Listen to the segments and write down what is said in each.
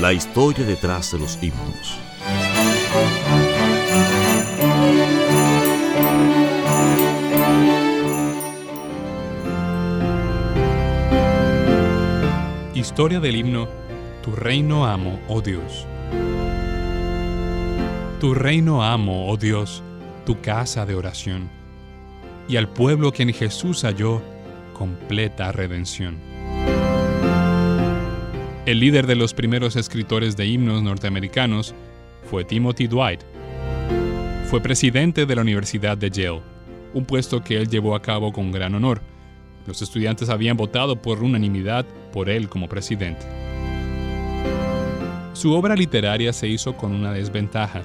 La historia detrás de los himnos. Historia del himno Tu reino amo, oh Dios. Tu reino amo, oh Dios, tu casa de oración, y al pueblo que en Jesús halló completa redención. El líder de los primeros escritores de himnos norteamericanos fue Timothy Dwight. Fue presidente de la Universidad de Yale, un puesto que él llevó a cabo con gran honor. Los estudiantes habían votado por unanimidad por él como presidente. Su obra literaria se hizo con una desventaja,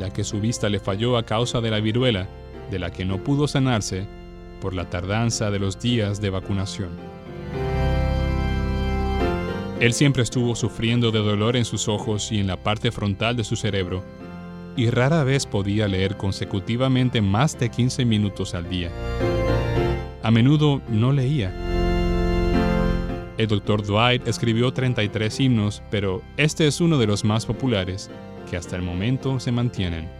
ya que su vista le falló a causa de la viruela, de la que no pudo sanarse por la tardanza de los días de vacunación. Él siempre estuvo sufriendo de dolor en sus ojos y en la parte frontal de su cerebro, y rara vez podía leer consecutivamente más de 15 minutos al día. A menudo no leía. El Dr. Dwight escribió 33 himnos, pero este es uno de los más populares, que hasta el momento se mantienen.